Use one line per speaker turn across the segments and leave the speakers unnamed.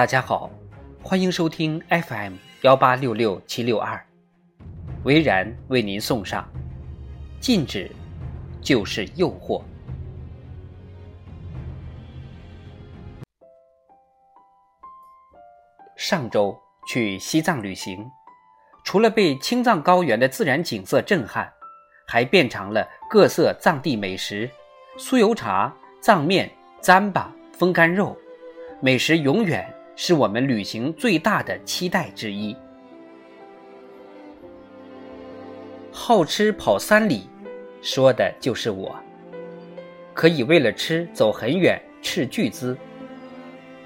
大家好，欢迎收听 FM 幺八六六七六二，维然为您送上：禁止就是诱惑。上周去西藏旅行，除了被青藏高原的自然景色震撼，还遍尝了各色藏地美食，酥油茶、藏面、糌粑、风干肉，美食永远是我们旅行最大的期待之一。好吃跑三里，说的就是我。可以为了吃走很远，斥巨资。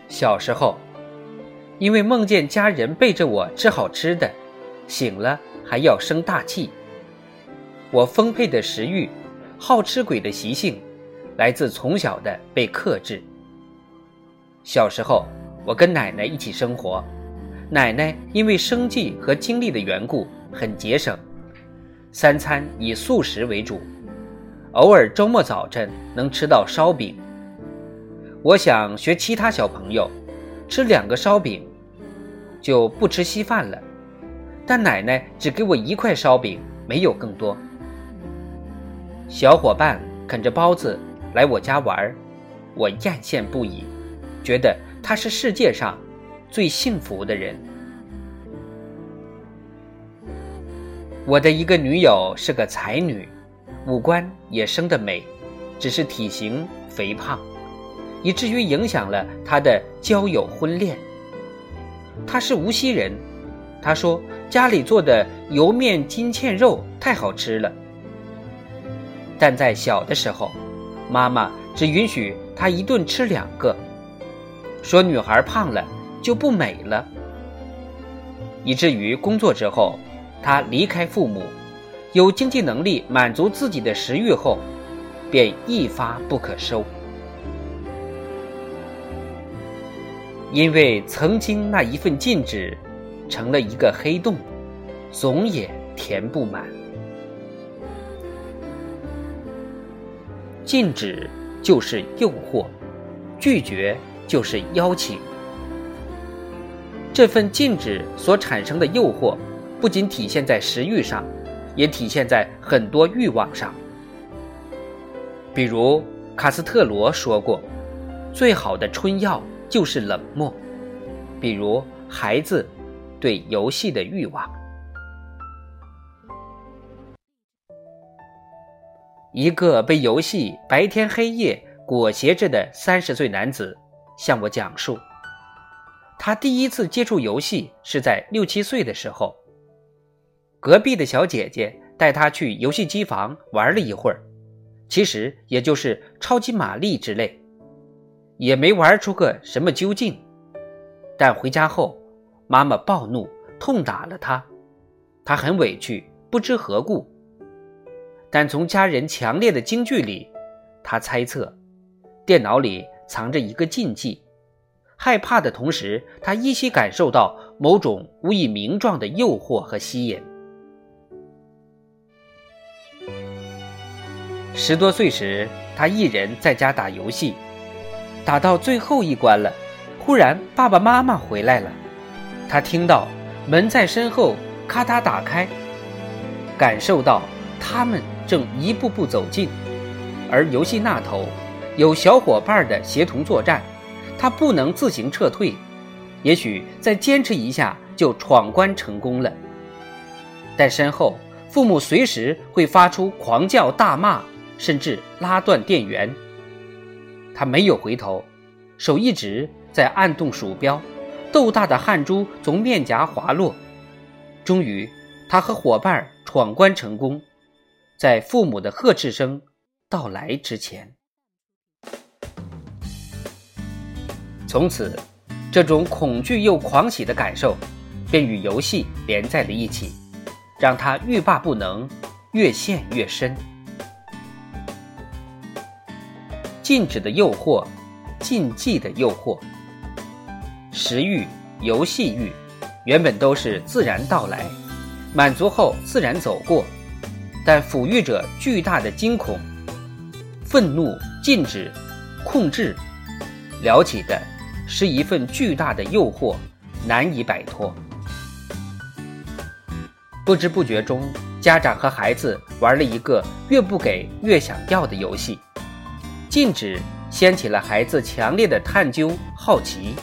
小时候。因为梦见家人背着我吃好吃的，醒了还要生大气。我丰沛的食欲、好吃鬼的习性，来自从小的被克制。小时候，我跟奶奶一起生活，奶奶因为生计和精力的缘故很节省，三餐以素食为主，偶尔周末早晨能吃到烧饼。我想学其他小朋友。吃两个烧饼，就不吃稀饭了。但奶奶只给我一块烧饼，没有更多。小伙伴啃着包子来我家玩，我艳羡不已，觉得他是世界上最幸福的人。我的一个女友是个才女，五官也生得美，只是体型肥胖。以至于影响了她的交友婚恋。她是无锡人，她说家里做的油面金嵌肉太好吃了。但在小的时候，妈妈只允许他一顿吃两个，说女孩胖了就不美了。以至于工作之后，他离开父母，有经济能力满足自己的食欲后，便一发不可收。因为曾经那一份禁止，成了一个黑洞，总也填不满。禁止就是诱惑，拒绝就是邀请。这份禁止所产生的诱惑，不仅体现在食欲上，也体现在很多欲望上。比如卡斯特罗说过：“最好的春药。”就是冷漠，比如孩子对游戏的欲望。一个被游戏白天黑夜裹挟着的三十岁男子向我讲述，他第一次接触游戏是在六七岁的时候，隔壁的小姐姐带他去游戏机房玩了一会儿，其实也就是超级玛丽之类。也没玩出个什么究竟，但回家后，妈妈暴怒，痛打了他，他很委屈，不知何故。但从家人强烈的惊惧里，他猜测，电脑里藏着一个禁忌。害怕的同时，他依稀感受到某种无以名状的诱惑和吸引。十多岁时，他一人在家打游戏。打到最后一关了，忽然爸爸妈妈回来了，他听到门在身后咔嗒打开，感受到他们正一步步走近，而游戏那头有小伙伴的协同作战，他不能自行撤退，也许再坚持一下就闯关成功了，但身后父母随时会发出狂叫大骂，甚至拉断电源。他没有回头，手一直在按动鼠标，豆大的汗珠从面颊滑落。终于，他和伙伴闯关成功，在父母的呵斥声到来之前。从此，这种恐惧又狂喜的感受，便与游戏连在了一起，让他欲罢不能，越陷越深。禁止的诱惑，禁忌的诱惑。食欲、游戏欲，原本都是自然到来，满足后自然走过，但抚育着巨大的惊恐、愤怒、禁止、控制，撩起的是一份巨大的诱惑，难以摆脱。不知不觉中，家长和孩子玩了一个越不给越想要的游戏。禁止掀起了孩子强烈的探究、好奇，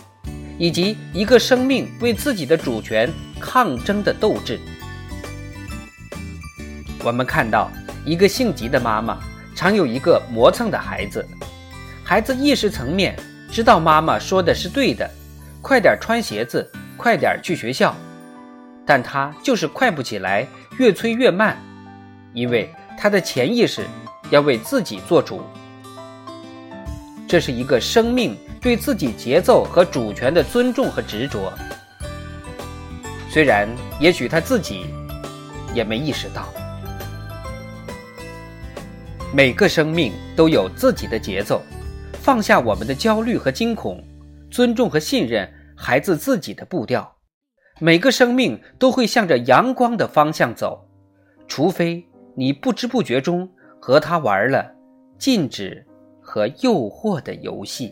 以及一个生命为自己的主权抗争的斗志。我们看到，一个性急的妈妈常有一个磨蹭的孩子。孩子意识层面知道妈妈说的是对的，快点穿鞋子，快点去学校，但他就是快不起来，越催越慢，因为他的潜意识要为自己做主。这是一个生命对自己节奏和主权的尊重和执着，虽然也许他自己也没意识到。每个生命都有自己的节奏，放下我们的焦虑和惊恐，尊重和信任孩子自己的步调。每个生命都会向着阳光的方向走，除非你不知不觉中和他玩了禁止和诱惑的游戏。